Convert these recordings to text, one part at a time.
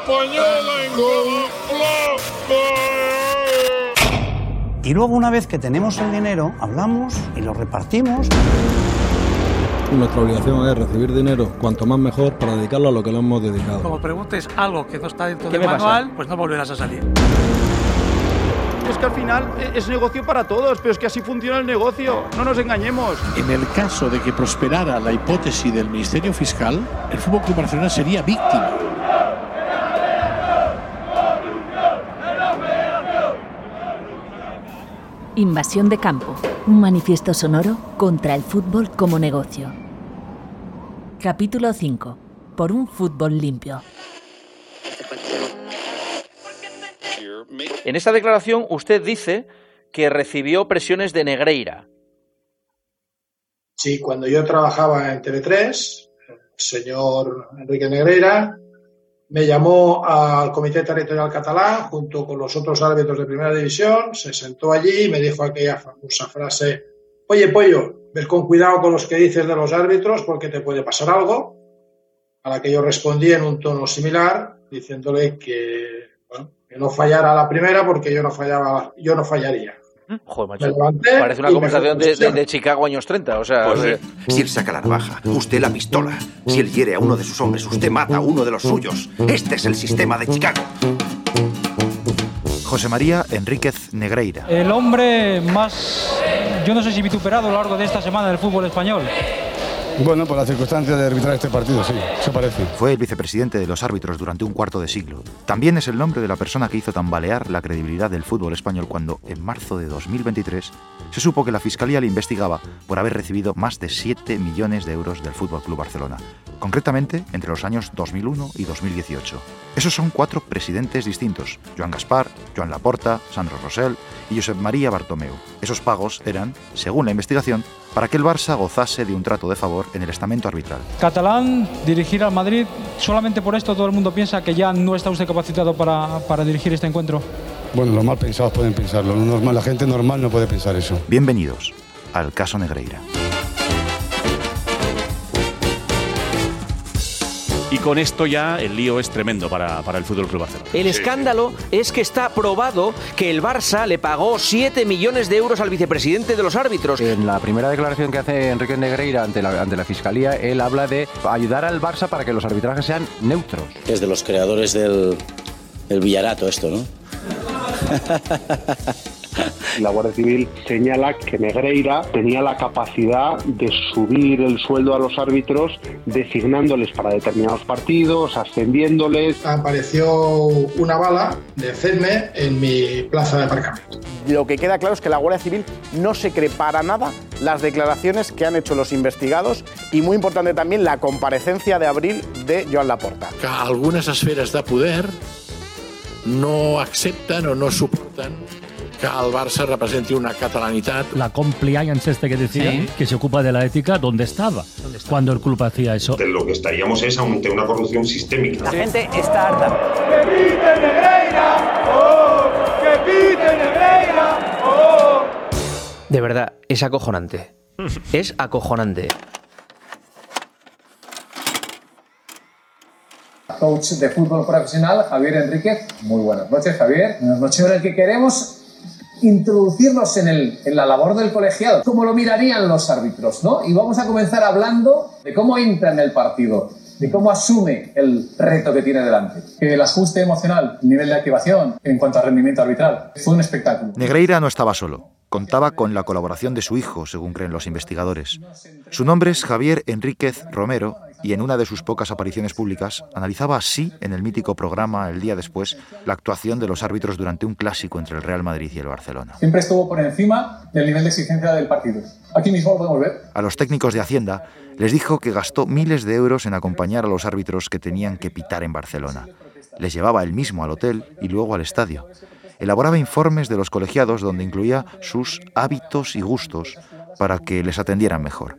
española en. Y luego una vez que tenemos el dinero, hablamos y lo repartimos. Nuestra obligación es recibir dinero, cuanto más mejor, para dedicarlo a lo que lo hemos dedicado. Como preguntes algo que no está dentro del manual, pues no volverás a salir. Es que al final es negocio para todos, pero es que así funciona el negocio, no nos engañemos. En el caso de que prosperara la hipótesis del Ministerio Fiscal, el Fútbol Club Barcelona sería víctima. Invasión de campo, un manifiesto sonoro contra el fútbol como negocio. Capítulo 5. Por un fútbol limpio. En esta declaración usted dice que recibió presiones de Negreira. Sí, cuando yo trabajaba en TV3, el señor Enrique Negreira me llamó al Comité Territorial Catalán junto con los otros árbitros de Primera División, se sentó allí y me dijo aquella famosa frase, oye pollo, ves con cuidado con los que dices de los árbitros porque te puede pasar algo, a la que yo respondí en un tono similar, diciéndole que, bueno, que no fallara la primera porque yo no, fallaba, yo no fallaría. Joder, macho. Parece una conversación de, de, de, Chicago años 30. O sea, pues, eh, si él saca la navaja, usted la pistola. Si él hiere a uno de sus hombres, usted mata a uno de los suyos. Este es el sistema de Chicago. José María Enríquez Negreira. El hombre más, yo no sé si vituperado a lo largo de esta semana del fútbol español. Bueno, por la circunstancia de arbitrar este partido, sí, se parece. Fue el vicepresidente de los árbitros durante un cuarto de siglo. También es el nombre de la persona que hizo tambalear la credibilidad del fútbol español cuando, en marzo de 2023, se supo que la Fiscalía le investigaba por haber recibido más de 7 millones de euros del Fútbol Club Barcelona, concretamente entre los años 2001 y 2018. Esos son cuatro presidentes distintos: Joan Gaspar, Joan Laporta, Sandro Rosell y Josep María Bartomeu. Esos pagos eran, según la investigación, para que el Barça gozase de un trato de favor en el estamento arbitral. Catalán, dirigir al Madrid, solamente por esto todo el mundo piensa que ya no está usted capacitado para, para dirigir este encuentro. Bueno, los mal pensados pueden pensarlo, lo normal, la gente normal no puede pensar eso. Bienvenidos al caso Negreira. Y con esto ya el lío es tremendo para, para el Fútbol Club Barcelona. El escándalo es que está probado que el Barça le pagó 7 millones de euros al vicepresidente de los árbitros. En la primera declaración que hace Enrique Negreira ante la, ante la Fiscalía, él habla de ayudar al Barça para que los arbitrajes sean neutros. Es de los creadores del, del Villarato esto, ¿no? La Guardia Civil señala que Negreira tenía la capacidad de subir el sueldo a los árbitros designándoles para determinados partidos, ascendiéndoles. Apareció una bala de CEDME en mi plaza de aparcamiento. Lo que queda claro es que la Guardia Civil no se cree para nada las declaraciones que han hecho los investigados y muy importante también la comparecencia de abril de Joan Laporta. Que algunes esferes de poder no accepten o no soporten que el Barça representi una catalanitat. La compliance este que decía, ¿Sí? que se ocupa de la ética, ¿dónde estaba? ¿Dónde estaba? Cuando el club hacía eso. De lo que estaríamos es ante una corrupción sistémica. La gente está harta. ¡Que pite Negreira! ¡Oh! ¡Que pite Negreira! ¡Oh! De verdad, es acojonante. es acojonante. coach de fútbol profesional, Javier Enríquez. Muy buenas noches, Javier. Buenas noches. En el que queremos introducirnos en, el, en la labor del colegiado, como lo mirarían los árbitros, ¿no? Y vamos a comenzar hablando de cómo entra en el partido, de cómo asume el reto que tiene delante. El ajuste emocional, el nivel de activación en cuanto a rendimiento arbitral, fue un espectáculo. Negreira no estaba solo. Contaba con la colaboración de su hijo, según creen los investigadores. Su nombre es Javier Enríquez Romero y en una de sus pocas apariciones públicas analizaba así, en el mítico programa El día después, la actuación de los árbitros durante un clásico entre el Real Madrid y el Barcelona. Siempre estuvo por encima del nivel de exigencia del partido. Aquí mismo lo podemos ver. A los técnicos de Hacienda les dijo que gastó miles de euros en acompañar a los árbitros que tenían que pitar en Barcelona. Les llevaba él mismo al hotel y luego al estadio elaboraba informes de los colegiados donde incluía sus hábitos y gustos para que les atendieran mejor.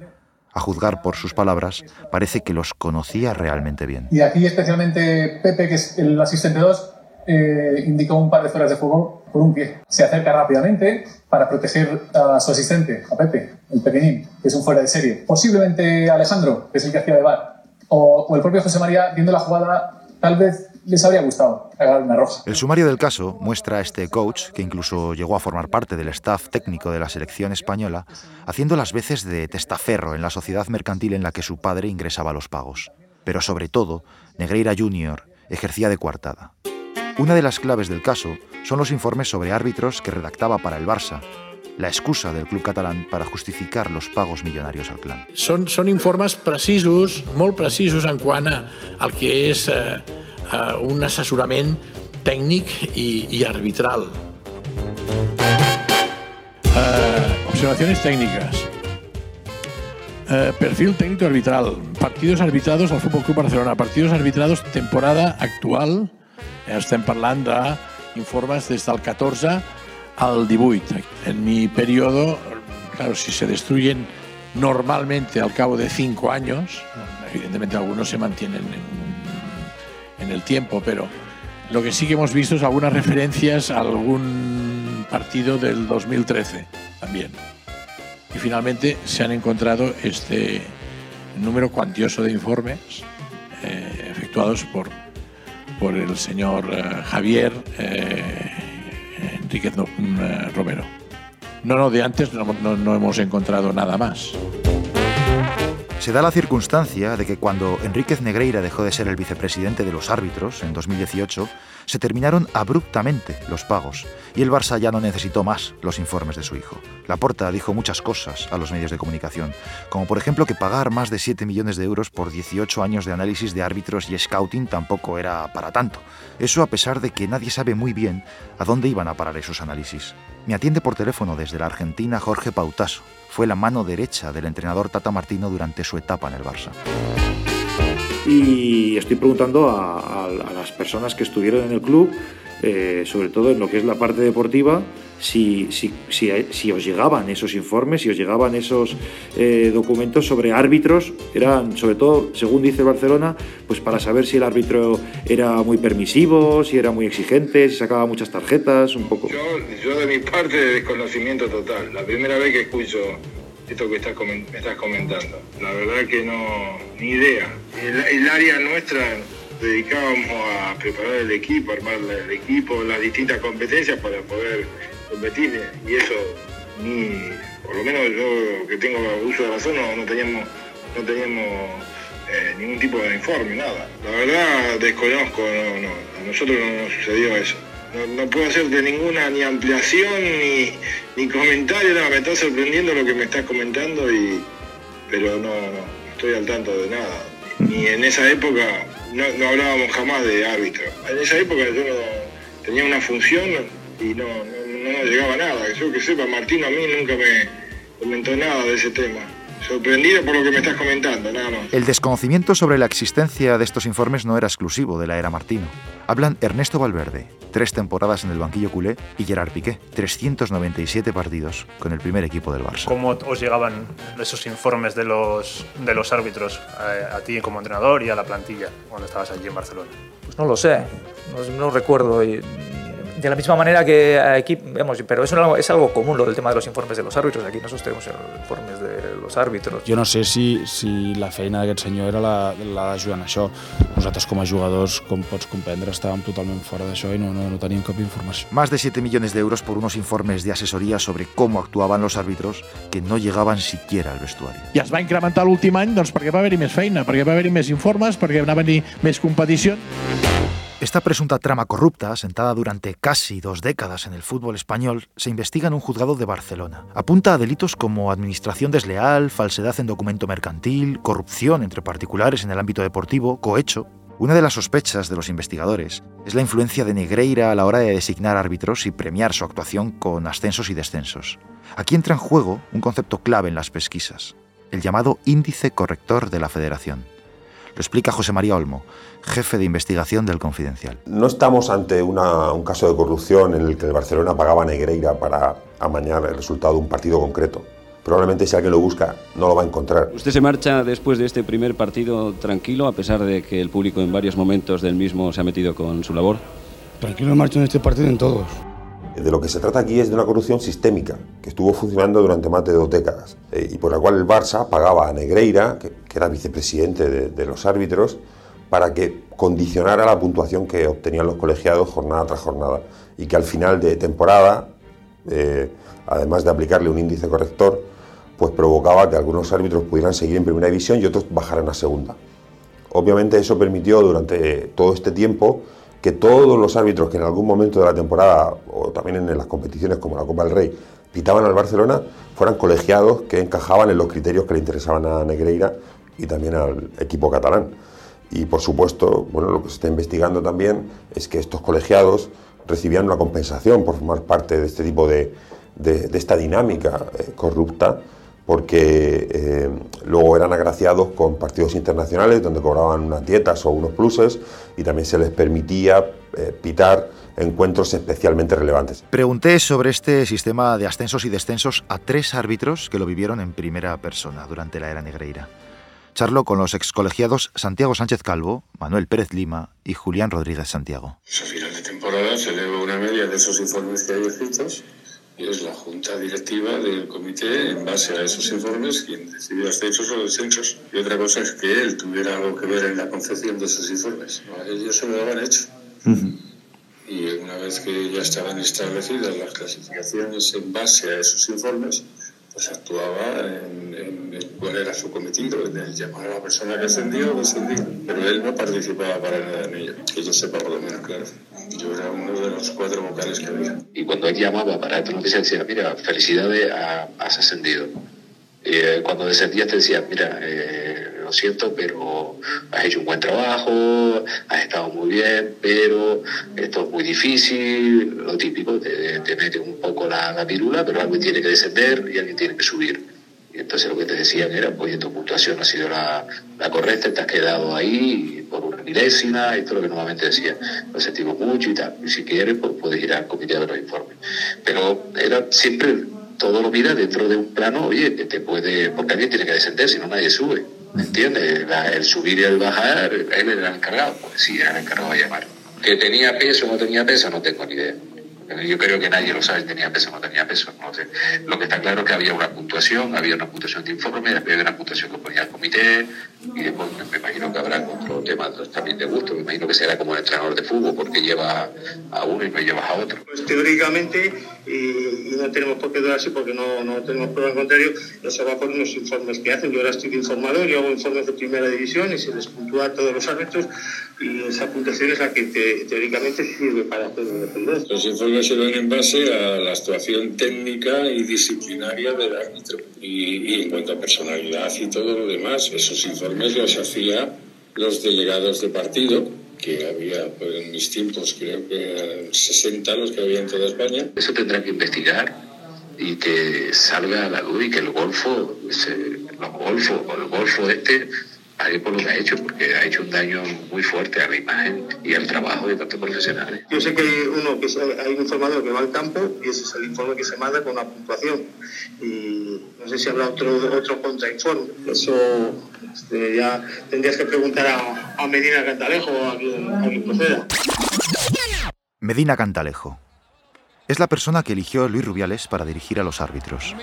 A juzgar por sus palabras, parece que los conocía realmente bien. Y aquí especialmente Pepe, que es el asistente 2, eh, indica un par de fueras de juego por un pie. Se acerca rápidamente para proteger a su asistente, a Pepe, el pequeñín, que es un fuera de serie. Posiblemente Alejandro, que es el que hacía de bar. O, o el propio José María, viendo la jugada, tal vez les habría gustado pegar una roja. El sumario del caso muestra a este coach, que incluso llegó a formar parte del staff técnico de la selección española, haciendo las veces de testaferro en la sociedad mercantil en la que su padre ingresaba los pagos. Pero sobre todo, Negreira Jr. ejercía de coartada. Una de las claves del caso son los informes sobre árbitros que redactaba para el Barça, la excusa del club catalán para justificar los pagos millonarios al clan. Són, són informes precisos, molt precisos en quant a, al que és eh, eh, un assessorament tècnic i, arbitral. Eh, observaciones técnicas. Eh, perfil técnico arbitral. Partidos arbitrados al Fútbol Club Barcelona. Partidos arbitrados temporada actual. Eh, estem parlant d'informes des del 14 al 18. En mi periodo, claro, si se destruyen normalmente al cabo de cinco años, evidentemente algunos se mantienen en, el tiempo, pero lo que sí que hemos visto es algunas referencias a algún partido del 2013 también. Y finalmente se han encontrado este número cuantioso de informes eh, efectuados por, por el señor eh, Javier eh, no, eh, Romero. No, no, de antes no hemos encontrado nada más. Se da la circunstancia de que cuando Enríquez Negreira dejó de ser el vicepresidente de los árbitros en 2018, se terminaron abruptamente los pagos y el Barça ya no necesitó más los informes de su hijo. Laporta dijo muchas cosas a los medios de comunicación, como por ejemplo que pagar más de 7 millones de euros por 18 años de análisis de árbitros y scouting tampoco era para tanto. Eso a pesar de que nadie sabe muy bien a dónde iban a parar esos análisis. Me atiende por teléfono desde la Argentina Jorge Pautaso. Fue la mano derecha del entrenador Tata Martino durante su etapa en el Barça. Y estoy preguntando a, las personas que estuvieron en el club, eh, sobre todo en lo que es la parte deportiva, si, si, si, si os llegaban esos informes, si os llegaban esos eh, documentos sobre árbitros, eran sobre todo, según dice el Barcelona, pues para saber si el árbitro era muy permisivo, si era muy exigente, si sacaba muchas tarjetas, un poco. Yo de mi parte desconocimiento total. La primera vez que escucho esto que estás me estás comentando. La verdad que no, ni idea. El, área nuestra dedicábamos a preparar el equipo, armar el equipo, las distintas competencias para poder competir y eso ni, por lo menos yo que tengo uso de razón no, teníamos, no teníamos eh, ningún tipo de informe, nada. La verdad desconozco, no, no, a nosotros no nos sucedió eso. No, no puedo hacerte ninguna ni ampliación ni, ni comentario, nada, me está sorprendiendo lo que me estás comentando y pero no, no estoy al tanto de nada. Ni en esa época no, no hablábamos jamás de árbitro. En esa época yo no tenía una función y no, no, no llegaba nada. Yo que sepa, Martín a mí nunca me comentó nada de ese tema. Sorprendido por lo que me estás comentando, nada más. El desconocimiento sobre la existencia de estos informes no era exclusivo de la era Martino. Hablan Ernesto Valverde, tres temporadas en el banquillo culé, y Gerard Piqué, 397 partidos con el primer equipo del Barça. ¿Cómo os llegaban esos informes de los, de los árbitros a, a ti como entrenador y a la plantilla cuando estabas allí en Barcelona? Pues no lo sé, no, no recuerdo. Y, de la misma manera que aquí, vamos, pero eso es algo, es algo común lo del tema de los informes de los árbitros. Aquí nosotros tenemos informes de los árbitros. Jo no sé si, si la feina d'aquest senyor era la, la d'ajudar en això. Nosaltres com a jugadors, com pots comprendre, estàvem totalment fora d'això i no, no, no teníem cap informació. Más de 7 millones de euros por unos informes de asesoría sobre cómo actuaban los árbitros que no llegaban siquiera al vestuario. I es va incrementar l'últim any doncs, perquè va haver-hi més feina, perquè va haver-hi més informes, perquè va haver-hi més competició. Esta presunta trama corrupta, sentada durante casi dos décadas en el fútbol español, se investiga en un juzgado de Barcelona. Apunta a delitos como administración desleal, falsedad en documento mercantil, corrupción entre particulares en el ámbito deportivo, cohecho. Una de las sospechas de los investigadores es la influencia de Negreira a la hora de designar árbitros y premiar su actuación con ascensos y descensos. Aquí entra en juego un concepto clave en las pesquisas, el llamado índice corrector de la federación. Lo explica José María Olmo, jefe de investigación del Confidencial. No estamos ante una- un caso de corrupción en el que el Barcelona pagaba a Negreira para amañar el resultado de un partido concreto. Probablemente si alguien lo busca no lo va a encontrar. Usted se marcha después de este primer partido tranquilo, a pesar de que el público en varios momentos del mismo se ha metido con su labor. Tranquilo marcho en este partido en todos. De lo que se trata aquí es de una corrupción sistémica que estuvo funcionando durante más de dos décadas eh, y por la cual el Barça pagaba a Negreira, que, era vicepresidente de, de, los árbitros, para que condicionara la puntuación que obtenían los colegiados jornada tras jornada y que al final de temporada, eh, además de aplicarle un índice corrector, pues provocaba que algunos árbitros pudieran seguir en primera división y otros bajaran a segunda. Obviamente eso permitió durante todo este tiempo que todos los árbitros que en algún momento de la temporada o también en las competiciones como la Copa del Rey pitaban al Barcelona fueran colegiados que encajaban en los criterios que le interesaban a Negreira y también al equipo catalán. Y por supuesto, bueno, lo que se está investigando también es que estos colegiados recibían una compensación por formar parte de este tipo de, de, de esta dinámica eh, corrupta porque eh, luego eran agraciados con partidos internacionales donde cobraban unas dietas o unos pluses y también se les permitía eh, pitar encuentros especialmente relevantes. Pregunté sobre este sistema de ascensos y descensos a tres árbitros que lo vivieron en primera persona durante la era negreira. Charlo con los excolegiados Santiago Sánchez Calvo, Manuel Pérez Lima y Julián Rodríguez Santiago. A final de temporada se eleva una media de esos informes que hay escritos y es la junta directiva del comité, en base a esos informes, quien decide ascensos o descensos. Y otra cosa es que él tuviera algo que ver en la concepción de esos informes. Ellos se lo daban hecho. Uh -huh. Y una vez que ya estaban establecidas las clasificaciones en base a esos informes, pues actuaba en, cuál era su cometido, el llamar a la persona que ascendía o descendía. Pero él no participaba para nada en ello, que yo sepa por lo menos, claro. Yo era uno de los cuatro vocales que había. Y cuando él llamaba para esta noticia, decía, mira, felicidades, has ascendido. Eh, cuando descendías te decía, mira, eh, lo siento, pero has hecho un buen trabajo, has estado muy bien, pero esto es muy difícil, lo típico, te, te mete un poco la, la pirula, pero alguien tiene que descender y alguien tiene que subir. Y entonces lo que te decían era, oye, tu puntuación ha sido la, la correcta, te has quedado ahí por una milésima, esto es lo que normalmente decía, lo sentimos mucho y tal, y si quieres, pues puedes ir al comité de los informes. Pero era siempre, todo lo mira dentro de un plano, oye, que te puede, porque alguien tiene que descender, si no nadie sube, ¿me entiendes? La, el subir y el bajar, él era el encargado, pues sí, era el encargado de llamar. Que tenía peso o no tenía peso, no tengo ni idea. Yo creo que nadie lo sabe, tenía peso o no tenía peso. No sé. Lo que está claro es que había una puntuación, había una puntuación de informe, había una puntuación que ponía el comité, y después me imagino que habrá otro tema también de gusto. Me imagino que será como el entrenador de fútbol, porque lleva a uno y no llevas a otro. Pues teóricamente, y, y no tenemos por qué dudar así porque no, no tenemos prueba en contrario, eso va por unos informes que hacen. Yo ahora estoy informado, yo hago informes de primera división y se les puntúa a todos los árbitros y esa puntuación es la que te, teóricamente sirve para hacer independencia. Los informes se dan en base a la actuación técnica y disciplinaria del árbitro. Y, y, en cuanto a personalidad y todo lo demás, esos informes los hacía los delegados de partido, que había pues, en mis tiempos creo que eran 60 los que había en toda España. Eso tendrá que investigar y que salga a la luz y que el Golfo, ese, los Golfos, el Golfo este, pague por lo que ha hecho, porque ha hecho un daño muy fuerte a la imagen y al trabajo de tantos profesionales. Yo sé que hay uno que es, hay un informador que va al campo y ese es el informe que se manda con una puntuación. Y no sé si habrá otro, otro contrainforme. Eso este, ya tendrías que preguntar a, a Medina Cantalejo o a quien, a quien proceda. Medina Cantalejo. Es la persona que eligió Luis Rubiales para dirigir a los árbitros.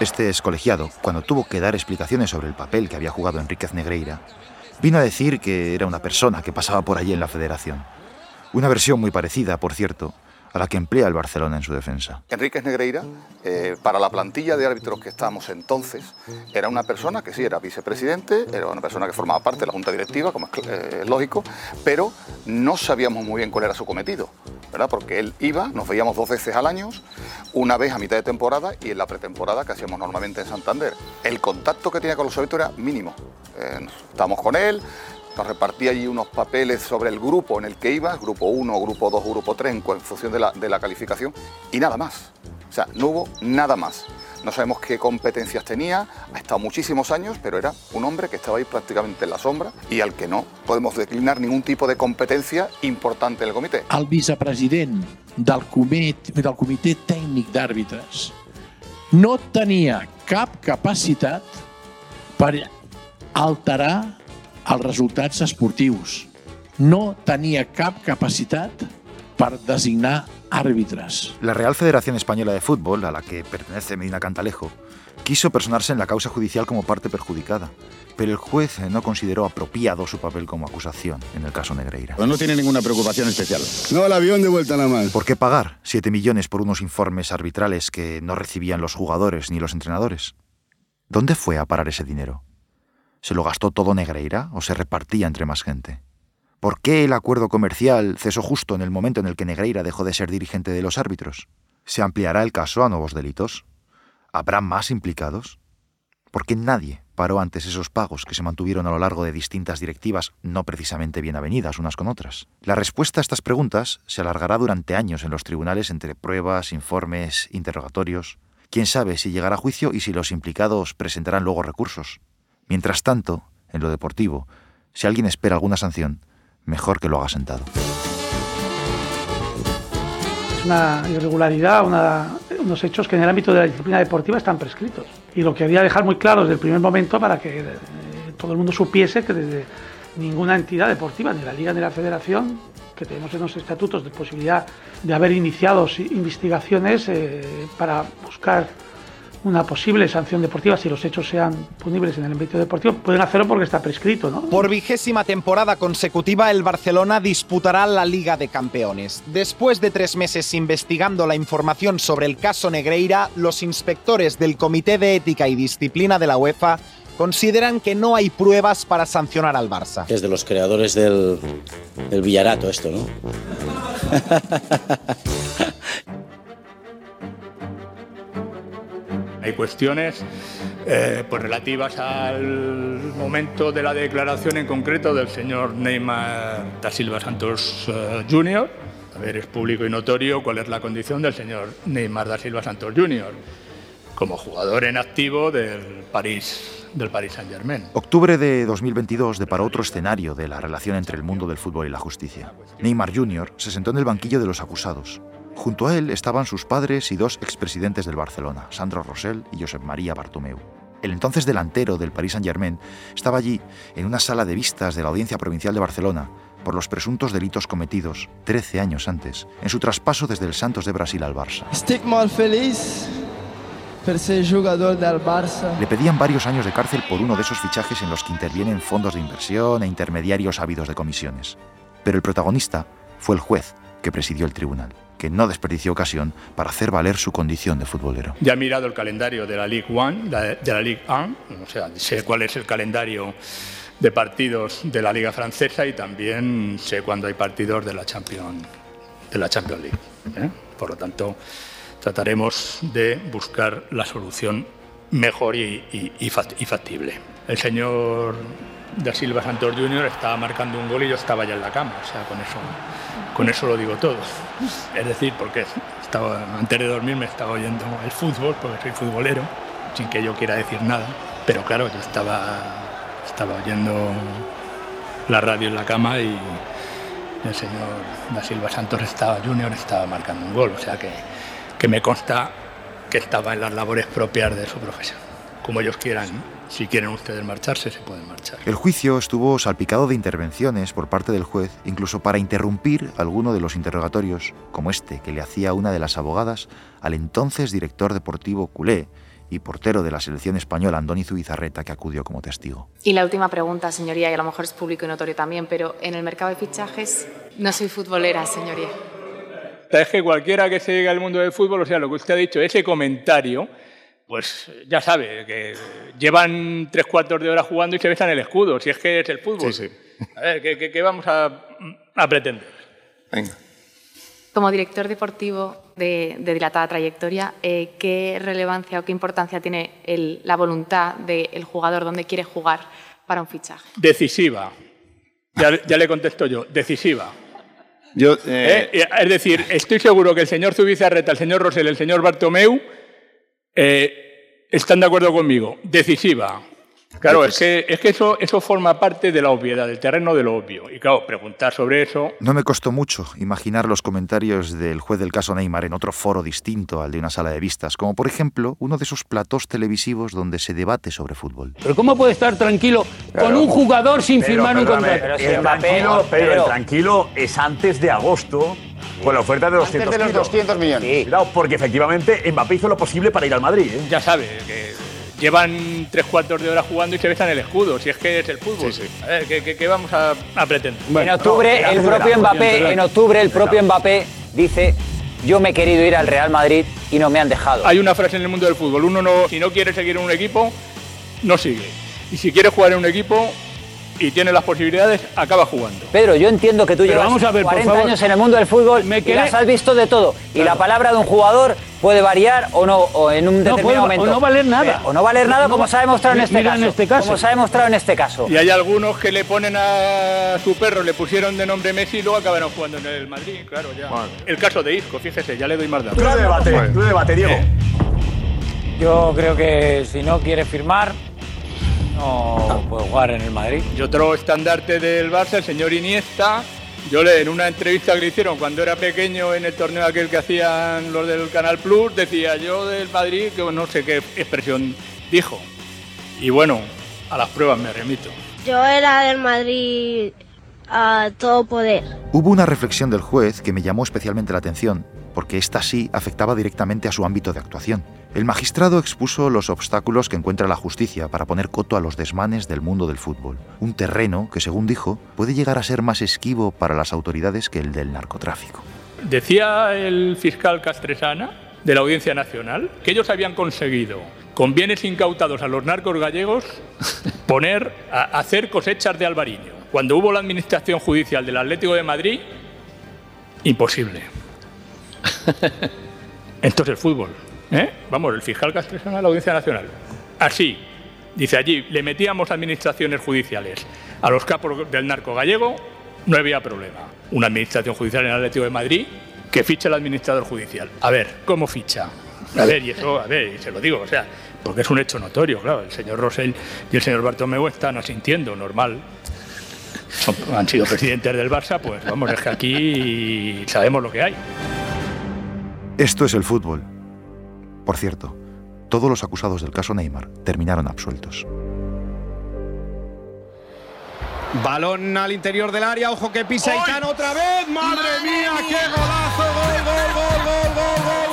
Este excolegiado, cuando tuvo que dar explicaciones sobre el papel que había jugado Enríquez Negreira, vino a decir que era una persona que pasaba por allí en la federación. Una versión muy parecida, por cierto, a la que emplea el Barcelona en su defensa. Enríquez Negreira, eh, para la plantilla de árbitros que estábamos entonces, era una persona que sí era vicepresidente, era una persona que formaba parte de la junta directiva, como es eh, lógico, pero no sabíamos muy bien cuál era su cometido, ¿verdad? Porque él iba, nos veíamos dos veces al año, una vez a mitad de temporada y en la pretemporada que hacíamos normalmente en Santander. El contacto que tenía con los árbitros era mínimo. Eh, estábamos con él, nos repartía allí unos papeles sobre el grupo en el que iba, grupo 1, grupo 2, grupo 3, en función de la, de la calificación, y nada más. O sea, no hubo nada más. No sabemos qué competencias tenía, ha estado muchísimos años, pero era un hombre que estaba ahí prácticamente en la sombra y al que no podemos declinar ningún tipo de competencia importante en el comité. El vicepresident del comitè, del comitè tècnic d'àrbitres no tenia cap capacitat per alterar els resultats esportius. no tenia cap capacitat per designar àrbitres. La Real Federación Española de Fútbol, a la que pertenece Medina Cantalejo, quiso personarse en la causa judicial como parte perjudicada, pero el juez no consideró apropiado su papel como acusación en el caso Negreira. Pues no tiene ninguna preocupación especial. No, el avión de vuelta nada más. ¿Por qué pagar 7 millones por unos informes arbitrales que no recibían los jugadores ni los entrenadores? ¿Dónde fue a parar ese dinero? ¿Se lo gastó todo Negreira o se repartía entre más gente? ¿Por qué el acuerdo comercial cesó justo en el momento en el que Negreira dejó de ser dirigente de los árbitros? ¿Se ampliará el caso a nuevos delitos? ¿Habrá más implicados? ¿Por qué nadie paró antes esos pagos que se mantuvieron a lo largo de distintas directivas no precisamente bien avenidas unas con otras? La respuesta a estas preguntas se alargará durante años en los tribunales entre pruebas, informes, interrogatorios. Quién sabe si llegará a juicio y si los implicados presentarán luego recursos. Mientras tanto, en lo deportivo, si alguien espera alguna sanción, mejor que lo haga sentado. Es una irregularidad, unos hechos que en el ámbito de la disciplina deportiva están prescritos. Y lo quería dejar muy claro desde el primer momento para que eh, todo el mundo supiese que desde ninguna entidad deportiva, ni la Liga ni la Federación, que tenemos en los estatutos de posibilidad de haber iniciado investigaciones eh, para buscar una posible sanción deportiva si los hechos sean punibles en el ámbito deportivo, pueden hacerlo porque está prescrito, ¿no? Por vigésima temporada consecutiva, el Barcelona disputará la Liga de Campeones. Después de tres meses investigando la información sobre el caso Negreira, los inspectores del Comité de Ética y Disciplina de la UEFA consideran que no hay pruebas para sancionar al Barça. Es de los creadores del, del Villarato esto, ¿no? Hay cuestiones eh, pues relativas al momento de la declaración en concreto del señor Neymar da Silva Santos eh, Jr. A ver, es público y notorio cuál es la condición del señor Neymar da Silva Santos Jr. como jugador en activo del París, del Paris Saint Germain. Octubre de 2022 deparó otro escenario de la relación entre el mundo del fútbol y la justicia. Neymar Jr. se sentó en el banquillo de los acusados. Junto a él estaban sus padres y dos expresidentes del Barcelona, Sandro Rosell y Josep María Bartomeu. El entonces delantero del Paris Saint-Germain estaba allí, en una sala de vistas de la Audiencia Provincial de Barcelona, por los presuntos delitos cometidos 13 años antes, en su traspaso desde el Santos de Brasil al Barça. Estic molt feliç per ser jugador del Barça. Le pedían varios años de cárcel por uno de esos fichajes en los que intervienen fondos de inversión e intermediarios ávidos de comisiones. Pero el protagonista fue el juez que presidió el tribunal, que no desperdició ocasión para hacer valer su condición de futbolero. Ya he mirado el calendario de la Ligue 1, de la Ligue 1, o sea, sé cuál es el calendario de partidos de la Liga Francesa y también sé cuándo hay partidos de la Champions, de la Champions League. ¿eh? Por lo tanto, trataremos de buscar la solución mejor y, y- y factible. El señor da Silva Santos Jr. estaba marcando un gol y yo estaba ya en la cama, o sea, con eso, con eso lo digo todo. Es decir, porque estaba, antes de dormir me estaba oyendo el fútbol, porque soy futbolero, sin que yo quiera decir nada, pero claro, yo estaba, estaba oyendo la radio en la cama y el señor da Silva Santos estaba Junior estaba marcando un gol, o sea que, que me consta que estaba en las labores propias de su profesión. Como ellos quieran, si quieren ustedes marcharse, se pueden marchar. El juicio estuvo salpicado de intervenciones por parte del juez, incluso para interrumpir alguno de los interrogatorios, como este que le hacía una de las abogadas al entonces director deportivo culé y portero de la selección española, Andoni Zubizarreta, que acudió como testigo. Y la última pregunta, señoría, y a lo mejor es público y notorio también, pero en el mercado de fichajes no soy futbolera, señoría. Es que cualquiera que se diga al mundo del fútbol, o sea, lo que usted ha dicho, ese comentario, pues ya sabe, que llevan tres cuartos de hora jugando y se besan el escudo, si es que es el fútbol. Sí, A ver, ¿qué, qué- qué vamos a, a pretender? Venga. Como director deportivo de, de dilatada trayectoria, eh, ¿qué relevancia o qué importancia tiene el- la voluntad del jugador donde quiere jugar para un fichaje? Decisiva. Ya, ya le contesto yo, decisiva. Yo, ¿Eh? Es decir, estoy seguro que el señor Zubizarreta, el señor Rosell, el señor Bartomeu eh, están de acuerdo conmigo. Decisiva. Claro, es que, es que eso, eso forma parte de la obviedad, del terreno de lo obvio. Y claro, preguntar sobre eso. No me costó mucho imaginar los comentarios del juez del caso Neymar en otro foro distinto al de una sala de vistas, como por ejemplo uno de esos platós televisivos donde se debate sobre fútbol. Pero ¿cómo puede estar tranquilo con un jugador sin Pero, firmar un contrato? el tranquilo, pero el tranquilo es antes de agosto. Con la oferta de 200 Antes de los kilos. 200 millones. Cuidado, porque efectivamente Mbappé hizo lo posible para ir al Madrid. ¿eh? Ya sabes, que llevan tres cuartos de hora jugando y se besan el escudo, si es que es el fútbol. A ver, ¿qué, qué- qué vamos a, a pretender? en octubre, el propio Mbappé, en octubre, el propio Mbappé dice: Yo me he querido ir al Real Madrid y no me han dejado. Hay una frase en el mundo del fútbol, uno no, si no quiere seguir en un equipo, no sigue. Y si quiere jugar en un equipo y tiene las posibilidades, acaba jugando. Pedro, yo entiendo que tú Pero llevas vamos a ver, por 40 favor. años en el mundo del fútbol y querés- las has visto de todo. Y la palabra de un jugador puede variar o no, o en un No determinado puede- o momento. no valer nada. O no valer nada, No como se ha demostrado en este, caso, en este caso. Como se ha demostrado en este caso. Y hay algunos que le ponen a su perro, le pusieron de nombre Messi y luego acabaron jugando en el Madrid, claro, ya. El caso de Isco, fíjese, ya le doy más datos. Tú de debate, tú debate, Diego. Yo creo que si no quiere firmar, no puede jugar en el Madrid. Y otro estandarte del Barça, el señor Iniesta. Yo le, en una entrevista que le hicieron cuando era pequeño en el torneo aquel que hacían los del Canal Plus, decía yo del Madrid, que no sé qué expresión dijo. Y bueno, a las pruebas me remito. Yo era del Madrid a todo poder. Hubo una reflexión del juez que me llamó especialmente la atención, porque esta sí afectaba directamente a su ámbito de actuación. El magistrado expuso los obstáculos que encuentra la justicia para poner coto a los desmanes del mundo del fútbol, un terreno que, según dijo, puede llegar a ser más esquivo para las autoridades que el del narcotráfico. Decía el fiscal Castresana de la Audiencia Nacional que ellos habían conseguido, con bienes incautados a los narcos gallegos, poner a hacer cosechas de albariño. Cuando hubo la administración judicial del Atlético de Madrid, imposible. Esto es el fútbol. ¿eh? Vamos, el fiscal Castresana de la Audiencia Nacional. Así, dice allí, le metíamos administraciones judiciales a los capos del narco gallego, no había problema. Una administración judicial en el Atlético de Madrid que ficha el administrador judicial. A ver, ¿cómo ficha? A ver, y eso, a ver, y se lo digo, o sea, porque es un hecho notorio, claro. El señor Rosell y el señor Bartomeu están asintiendo, normal. Han sido presidentes del Barça, pues vamos, es que aquí sabemos lo que hay. Esto es el fútbol. Por cierto, todos los acusados del caso Neymar terminaron absueltos. Balón al interior del área, ojo que pisa Itán otra vez. ¡Madre mía, qué golazo! ¡Gol, gol, gol, gol, gol, gol, gol, gol,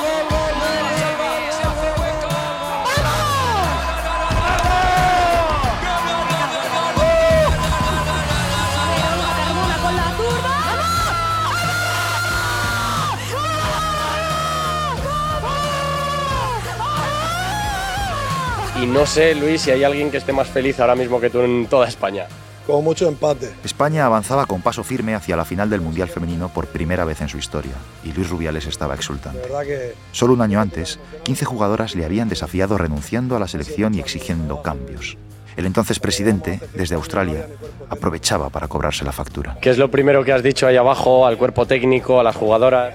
Y no sé, Luis, si hay alguien que esté más feliz ahora mismo que tú en toda España. Como mucho empate. España avanzaba con paso firme hacia la final del Mundial Femenino por primera vez en su historia, y Luis Rubiales estaba exultante. Que Solo un año antes, 15 jugadoras le habían desafiado renunciando a la selección y exigiendo cambios. El entonces presidente, desde Australia, aprovechaba para cobrarse la factura. ¿Qué es lo primero que has dicho ahí abajo al cuerpo técnico, a las jugadoras?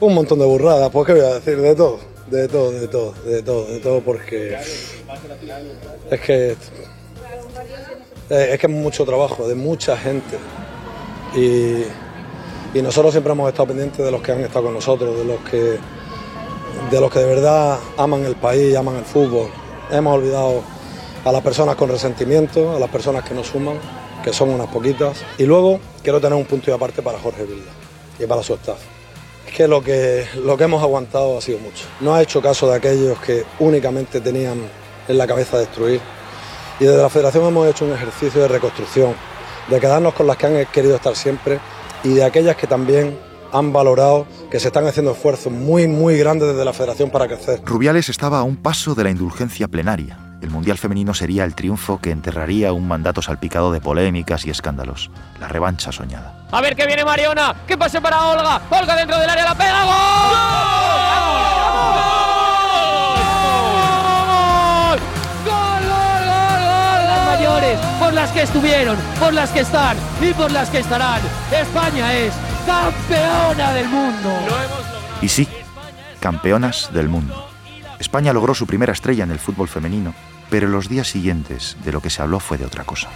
un montón de burradas, pues qué voy a decir, de todo, de todo, de todo, de todo, de todo, porque es que es que es mucho trabajo de mucha gente y, y nosotros siempre hemos estado pendientes de los que han estado con nosotros, de los que de los que de verdad aman el país, aman el fútbol. Hemos olvidado a las personas con resentimiento, a las personas que nos suman, que son unas poquitas. Y luego quiero tener un punto y aparte para Jorge Vilda y para su staff. Que lo, que lo que hemos aguantado ha sido mucho. No ha hecho caso de aquellos que únicamente tenían en la cabeza destruir. Y desde la federación hemos hecho un ejercicio de reconstrucción, de quedarnos con las que han querido estar siempre y de aquellas que también han valorado que se están haciendo esfuerzos muy, muy grandes desde la federación para crecer. Rubiales estaba a un paso de la indulgencia plenaria. El Mundial Femenino sería el triunfo que enterraría un mandato salpicado de polémicas y escándalos. La revancha soñada. A ver que viene Mariona. Que pase para Olga. Olga dentro del área la pega. ¡Gol! ¡Gol, gol, gol, gol! Las mayores, por las que estuvieron, por las que están y por las que estarán. España es campeona del mundo. Y sí, campeonas del mundo. España logró su primera estrella en el fútbol femenino Pero los días siguientes de lo que se habló fue de otra cosa.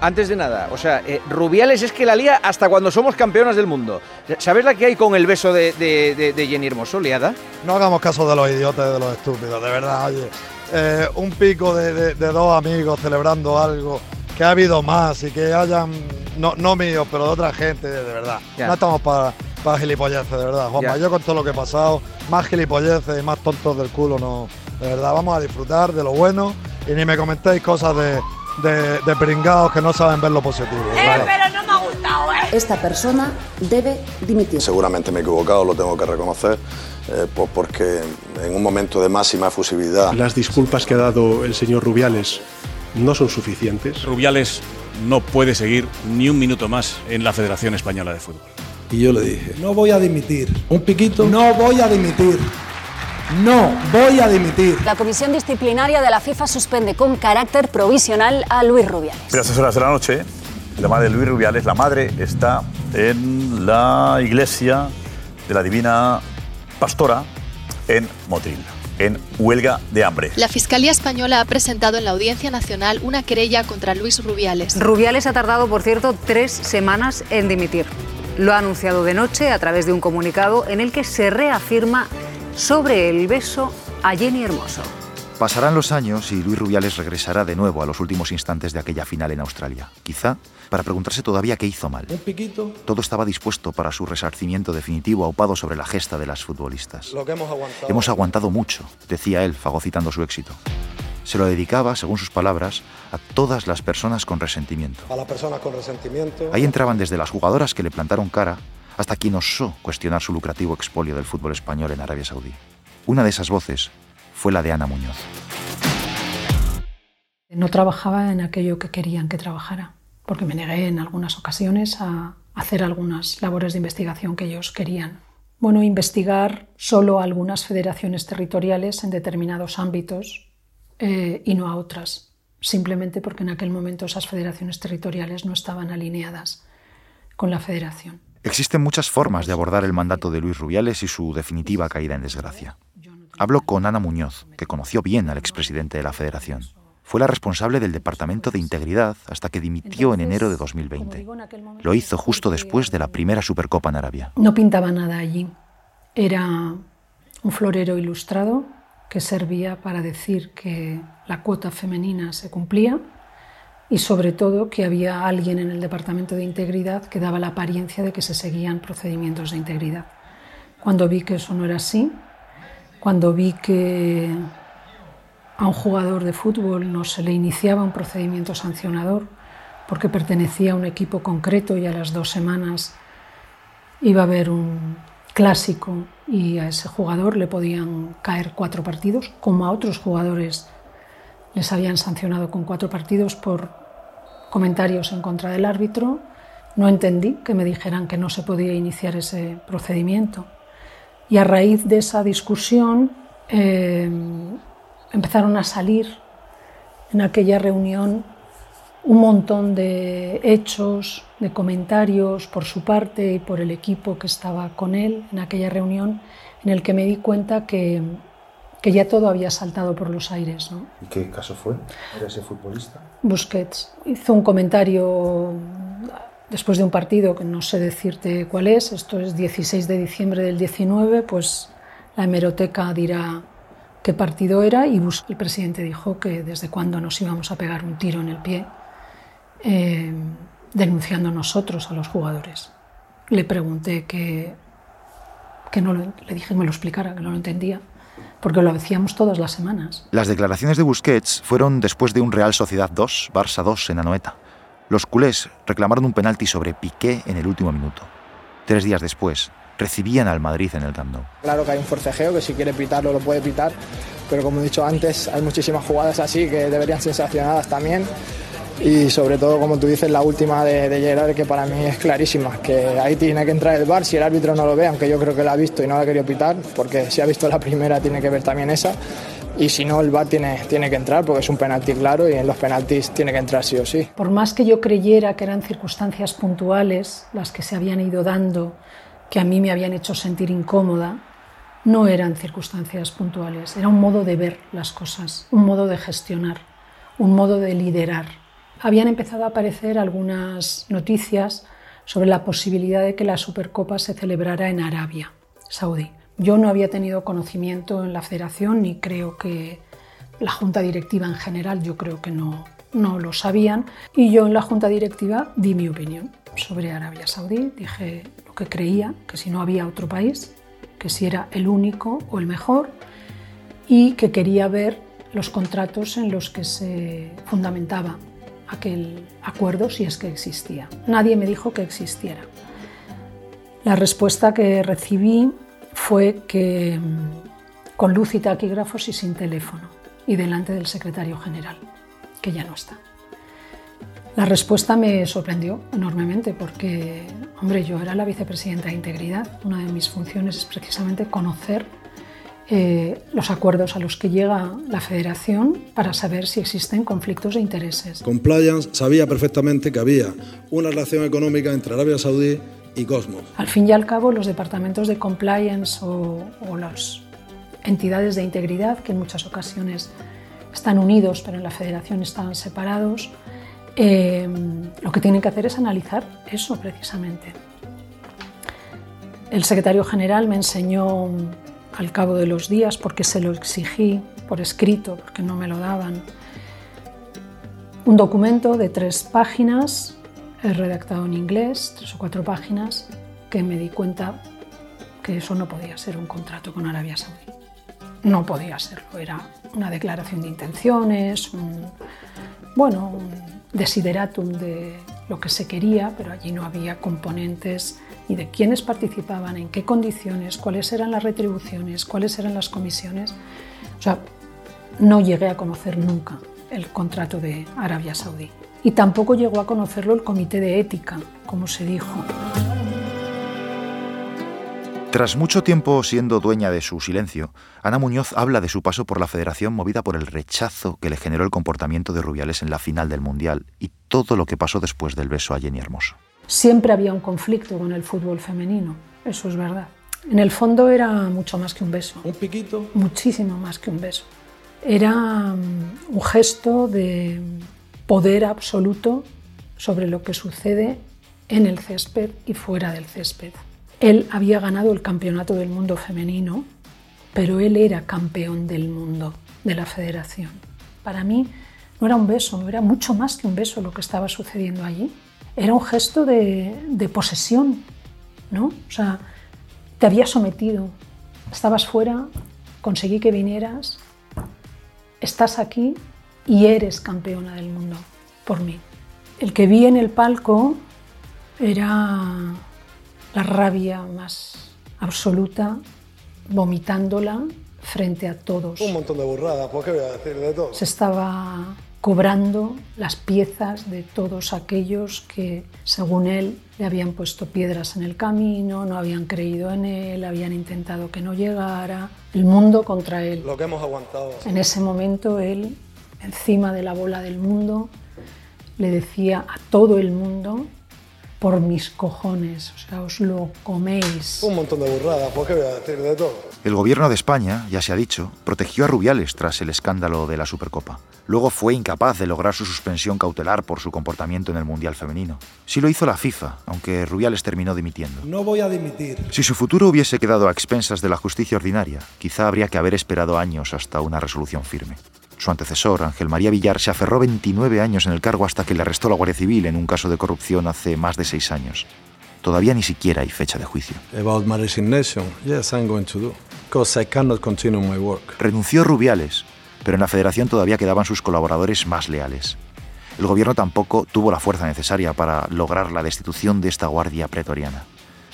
Antes de nada, o sea, eh, Rubiales es que la lía hasta cuando somos campeonas del mundo. ¿Sabes la que hay con el beso de, de- de- de Jenny Hermoso, liada? No hagamos caso de los idiotas y de los estúpidos, de verdad, oye. Eh, un pico de, de- de dos amigos celebrando algo, que ha habido más y que hayan, no, no míos, pero de otra gente, de verdad. Ya. No estamos para para gilipolleces, de verdad, Juanma. Ya. Yo con todo lo que he pasado, más gilipolleces y más tontos del culo, no. De verdad, vamos a disfrutar de lo bueno y ni me comentéis cosas de, de, de pringados que no saben ver lo positivo. de verdad. no me ha gustado, ¿eh? Esta persona debe dimitir. Seguramente me he equivocado, lo tengo que reconocer, eh, pues porque en un momento de máxima efusividad Las disculpas que ha dado el señor Rubiales no son suficientes. Rubiales no puede seguir ni un minuto más en la Federación Española de Fútbol. Y yo le dije, no voy a dimitir. Un piquito. No voy a dimitir. No voy a dimitir. La comisión disciplinaria de la FIFA suspende con carácter provisional a Luis Rubiales. A estas horas de la noche, la madre de Luis Rubiales, la madre, está en la iglesia de la Divina Pastora en Motril, en huelga de hambre. La Fiscalía Española ha presentado en la Audiencia Nacional una querella contra Luis Rubiales. Rubiales ha tardado, por cierto, tres semanas en dimitir. Lo ha anunciado de noche a través de un comunicado en el que se reafirma sobre el beso a Jenny Hermoso. Pasarán los años y Luis Rubiales regresará de nuevo a los últimos instantes de aquella final en Australia. Quizá para preguntarse todavía qué hizo mal. Un piquito. Todo estaba dispuesto para su resarcimiento definitivo aupado sobre la gesta de las futbolistas. Lo que hemos aguantado. Hemos aguantado mucho, decía él, fagocitando su éxito. Se lo dedicaba, según sus palabras, a todas las personas con resentimiento. A las personas con resentimiento. Ahí entraban desde las jugadoras que le plantaron cara hasta quien osó cuestionar su lucrativo expolio del fútbol español en Arabia Saudí. Una de esas voces fue la de Ana Muñoz. No trabajaba en aquello que querían que trabajara, porque me negué en algunas ocasiones a hacer algunas labores de investigación que ellos querían. Bueno, investigar solo a algunas federaciones territoriales en determinados ámbitos eh, y no a otras, simplemente porque en aquel momento esas federaciones territoriales no estaban alineadas con la federación. Existen muchas formas de abordar el mandato de Luis Rubiales y su definitiva caída en desgracia. Hablo con Ana Muñoz, que conoció bien al expresidente de la federación. Fue la responsable del Departamento de Integridad hasta que dimitió en enero de 2020. Lo hizo justo después de la primera Supercopa en Arabia. No pintaba nada allí. Era un florero ilustrado que servía para decir que la cuota femenina se cumplía y sobre todo que había alguien en el Departamento de Integridad que daba la apariencia de que se seguían procedimientos de integridad. Cuando vi que eso no era así, cuando vi que a un jugador de fútbol no se le iniciaba un procedimiento sancionador porque pertenecía a un equipo concreto y a las dos semanas iba a haber un clásico y a ese jugador le podían caer cuatro partidos, como a otros jugadores les habían sancionado con cuatro partidos por comentarios en contra del árbitro. No entendí que me dijeran que no se podía iniciar ese procedimiento. Y a raíz de esa discusión eh, empezaron a salir en aquella reunión un montón de hechos, de comentarios por su parte y por el equipo que estaba con él en aquella reunión, en el que me di cuenta que, que ya todo había saltado por los aires. ¿no? ¿Y qué caso fue? ¿Era ese futbolista? Busquets hizo un comentario después de un partido que no sé decirte cuál es, esto es 16 de diciembre del 19, pues la hemeroteca dirá qué partido era y Bus- el presidente dijo que desde cuándo nos íbamos a pegar un tiro en el pie eh, denunciando nosotros a los jugadores. Le pregunté que, que no lo, le dije que me lo explicara, que no lo entendía, porque lo decíamos todas las semanas. Las declaraciones de Busquets fueron después de un Real Sociedad 2, Barça 2 en Anoeta. Los culés reclamaron un penalti sobre Piqué en el último minuto. Tres días después, recibían al Madrid en el Camp Nou. Claro que hay un forcejeo que si quiere pitarlo lo puede pitar, pero como he dicho antes, hay muchísimas jugadas así que deberían ser sancionadas también. Y sobre todo, como tú dices, la última de, de Gerard, que para mí es clarísima, que ahí tiene que entrar el VAR si el árbitro no lo ve, aunque yo creo que la ha visto y no la ha querido pitar, porque si ha visto la primera tiene que ver también esa. Y si no, el VAR tiene, tiene que entrar, porque es un penalti claro y en los penaltis tiene que entrar sí o sí. Por más que yo creyera que eran circunstancias puntuales las que se habían ido dando, que a mí me habían hecho sentir incómoda, no eran circunstancias puntuales, era un modo de ver las cosas, un modo de gestionar, un modo de liderar. Habían empezado a aparecer algunas noticias sobre la posibilidad de que la Supercopa se celebrara en Arabia Saudí. Yo no había tenido conocimiento en la federación ni creo que la junta directiva en general, yo creo que no, no lo sabían. Y yo en la junta directiva di mi opinión sobre Arabia Saudí. Dije lo que creía, que si no había otro país, que si era el único o el mejor y que quería ver los contratos en los que se fundamentaba aquel acuerdo si es que existía. Nadie me dijo que existiera. La respuesta que recibí fue que mm, con luz y taquígrafos y sin teléfono y delante del secretario general, que ya no está. La respuesta me sorprendió enormemente porque, hombre, yo era la vicepresidenta de Integridad. Una de mis funciones es precisamente conocer eh, los acuerdos a los que llega la federación para saber si existen conflictos de intereses. Compliance sabía perfectamente que había una relación económica entre Arabia Saudí y Cosmos. Al fin y al cabo, los departamentos de compliance o, o las entidades de integridad, que en muchas ocasiones están unidos pero en la federación están separados, eh, lo que tienen que hacer es analizar eso precisamente. El secretario general me enseñó al cabo de los días, porque se lo exigí por escrito, porque no me lo daban, un documento de tres páginas, redactado en inglés, tres o cuatro páginas, que me di cuenta que eso no podía ser un contrato con Arabia Saudí. No podía serlo, era una declaración de intenciones, un, bueno, un desideratum de lo que se quería, pero allí no había componentes ni de quiénes participaban, en qué condiciones, cuáles eran las retribuciones, cuáles eran las comisiones. O sea, no llegué a conocer nunca el contrato de Arabia Saudí. Y tampoco llegó a conocerlo el comité de ética, como se dijo. Tras mucho tiempo siendo dueña de su silencio, Ana Muñoz habla de su paso por la federación movida por el rechazo que le generó el comportamiento de Rubiales en la final del Mundial y todo lo que pasó después del beso a Jenny Hermoso. Siempre había un conflicto con el fútbol femenino, eso es verdad. En el fondo era mucho más que un beso. ¿Un piquito? Muchísimo más que un beso. Era mm, un gesto de poder absoluto sobre lo que sucede en el césped y fuera del césped. Él había ganado el campeonato del mundo femenino, pero él era campeón del mundo de la federación. Para mí no era un beso, era mucho más que un beso lo que estaba sucediendo allí. Era un gesto de, de posesión, ¿no? O sea, te había sometido, estabas fuera, conseguí que vinieras, estás aquí y eres campeona del mundo por mí. El que vi en el palco era la rabia más absoluta, vomitándola frente a todos. Un montón de burradas, ¿por qué voy a decir de todo? Se estaba cobrando las piezas de todos aquellos que, según él, le habían puesto piedras en el camino, no habían creído en él, habían intentado que no llegara, el mundo contra él. Lo que hemos aguantado. En ese momento él, encima de la bola del mundo, le decía a todo el mundo por mis cojones, o sea, os lo coméis. Un montón de burradas, ¿por qué voy a decir de todo? El gobierno de España, ya se ha dicho, protegió a Rubiales tras el escándalo de la Supercopa. Luego fue incapaz de lograr su suspensión cautelar por su comportamiento en el Mundial Femenino. Sí lo hizo la FIFA, aunque Rubiales terminó dimitiendo. No voy a dimitir. Si su futuro hubiese quedado a expensas de la justicia ordinaria, quizá habría que haber esperado años hasta una resolución firme. Su antecesor, Ángel María Villar, se aferró 29 años en el cargo hasta que le arrestó la Guardia Civil en un caso de corrupción hace más de seis años. Todavía ni siquiera hay fecha de juicio. About my resignation, yes, I'm going to do. Because I cannot continue my work. Renunció Rubiales, pero en la federación todavía quedaban sus colaboradores más leales. El gobierno tampoco tuvo la fuerza necesaria para lograr la destitución de esta guardia pretoriana.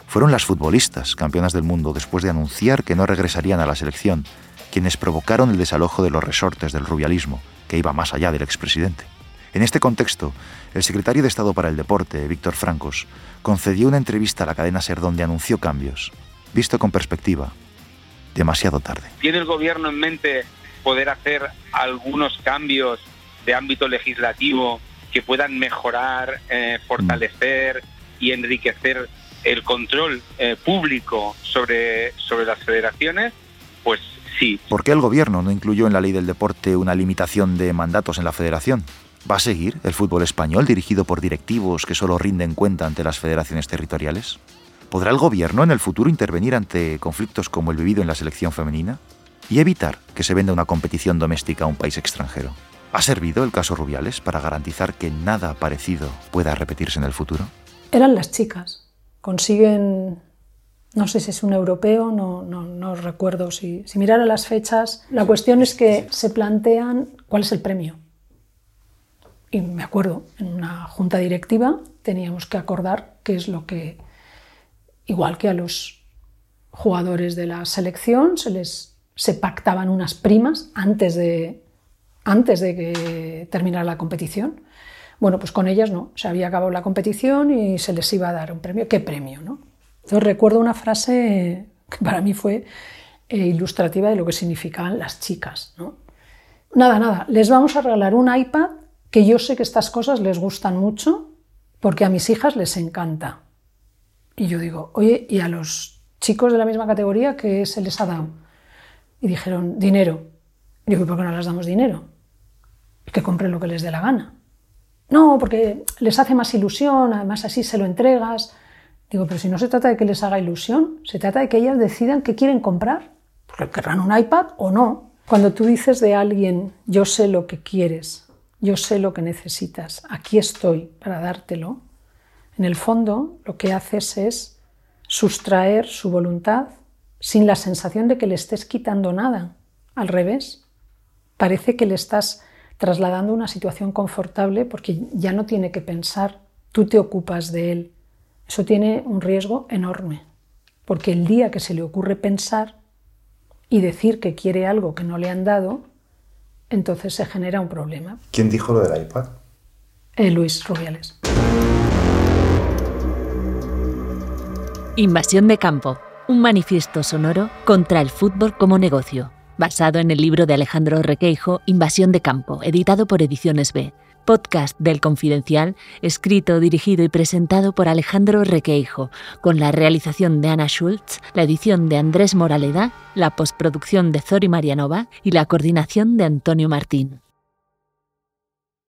Fueron las futbolistas, campeonas del mundo, después de anunciar que no regresarían a la selección, quienes provocaron el desalojo de los resortes del rubialismo, que iba más allá del expresidente. En este contexto, el secretario de Estado para el Deporte, Víctor Francos, concedió una entrevista a la cadena SER donde anunció cambios. Visto con perspectiva, demasiado tarde. ¿Tiene el gobierno en mente poder hacer algunos cambios de ámbito legislativo que puedan mejorar, eh, fortalecer y enriquecer el control eh, público sobre, sobre las federaciones, pues sí. ¿Por qué el gobierno no incluyó en la ley del deporte una limitación de mandatos en la federación? ¿Va a seguir el fútbol español dirigido por directivos que solo rinden cuenta ante las federaciones territoriales? ¿Podrá el gobierno en el futuro intervenir ante conflictos como el vivido en la selección femenina y evitar que se venda una competición doméstica a un país extranjero? ¿Ha servido el caso Rubiales para garantizar que nada parecido pueda repetirse en el futuro? Eran las chicas. Consiguen, no sé si es un europeo, no, no, no recuerdo si, si mirara las fechas. La cuestión es que se plantean cuál es el premio. Y me acuerdo, en una junta directiva teníamos que acordar qué es lo que, igual que a los jugadores de la selección, se les se pactaban unas primas antes de, antes de que terminara la competición. Bueno, pues con ellas no, se había acabado la competición y se les iba a dar un premio. ¿Qué premio? No? Entonces recuerdo una frase que para mí fue eh, ilustrativa de lo que significaban las chicas. ¿no? Nada, nada, les vamos a regalar un iPad que yo sé que estas cosas les gustan mucho porque a mis hijas les encanta. Y yo digo, oye, ¿y a los chicos de la misma categoría qué se les ha dado? Y dijeron, dinero. Y digo, ¿por qué no les damos dinero? Que compren lo que les dé la gana. No, porque les hace más ilusión, además así se lo entregas. Digo, pero si no se trata de que les haga ilusión, se trata de que ellas decidan qué quieren comprar. Porque querrán un iPad o no. Cuando tú dices de alguien, yo sé lo que quieres, yo sé lo que necesitas, aquí estoy para dártelo, en el fondo lo que haces es sustraer su voluntad sin la sensación de que le estés quitando nada. Al revés, parece que le estás trasladando una situación confortable porque ya no tiene que pensar, tú te ocupas de él. Eso tiene un riesgo enorme, porque el día que se le ocurre pensar y decir que quiere algo que no le han dado, entonces se genera un problema. ¿Quién dijo lo del iPad? Eh, Luis Rubiales. Invasión de campo, un manifiesto sonoro contra el fútbol como negocio basado en el libro de Alejandro Requeijo, Invasión de Campo, editado por Ediciones B. Podcast del Confidencial, escrito, dirigido y presentado por Alejandro Requeijo, con la realización de Ana Schultz, la edición de Andrés Moraleda, la postproducción de Zori Marianova y la coordinación de Antonio Martín.